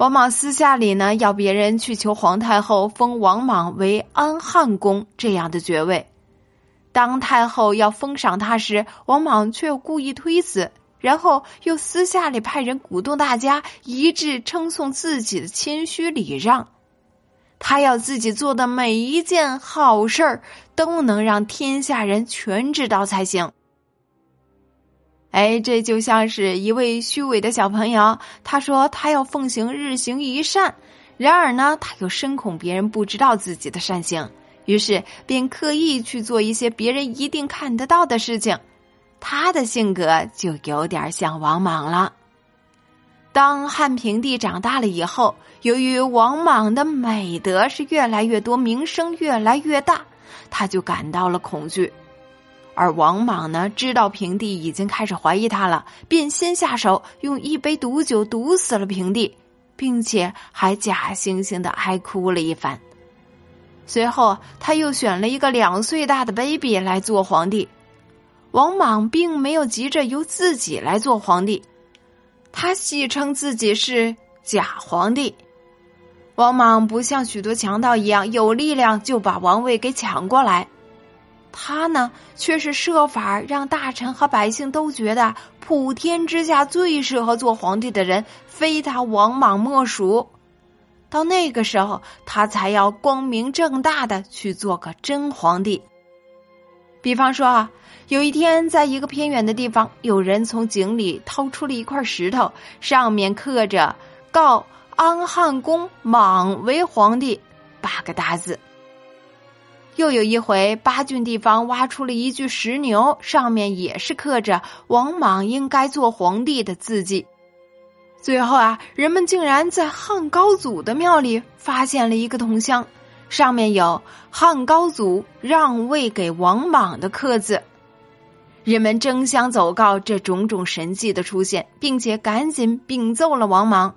王莽私下里呢，要别人去求皇太后封王莽为安汉公这样的爵位。当太后要封赏他时，王莽却故意推辞，然后又私下里派人鼓动大家一致称颂自己的谦虚礼让。他要自己做的每一件好事儿都能让天下人全知道才行。哎，这就像是一位虚伪的小朋友，他说他要奉行日行一善，然而呢，他又深恐别人不知道自己的善行，于是便刻意去做一些别人一定看得到的事情。他的性格就有点像王莽了。当汉平帝长大了以后，由于王莽的美德是越来越多，名声越来越大，他就感到了恐惧。而王莽呢，知道平帝已经开始怀疑他了，便先下手，用一杯毒酒毒死了平帝，并且还假惺惺的哀哭了一番。随后，他又选了一个两岁大的 baby 来做皇帝。王莽并没有急着由自己来做皇帝，他戏称自己是假皇帝。王莽不像许多强盗一样有力量就把王位给抢过来。他呢，却是设法让大臣和百姓都觉得普天之下最适合做皇帝的人非他王莽莫属。到那个时候，他才要光明正大的去做个真皇帝。比方说啊，有一天，在一个偏远的地方，有人从井里掏出了一块石头，上面刻着“告安汉公莽为皇帝”八个大字。又有一回，八郡地方挖出了一具石牛，上面也是刻着“王莽应该做皇帝”的字迹。最后啊，人们竟然在汉高祖的庙里发现了一个铜箱，上面有“汉高祖让位给王莽”的刻字。人们争相走告这种种神迹的出现，并且赶紧禀奏了王莽。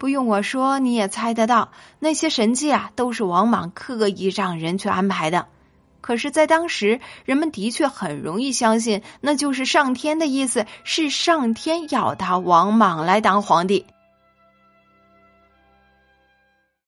不用我说，你也猜得到，那些神迹啊，都是王莽刻意让人去安排的。可是，在当时，人们的确很容易相信，那就是上天的意思，是上天要他王莽来当皇帝。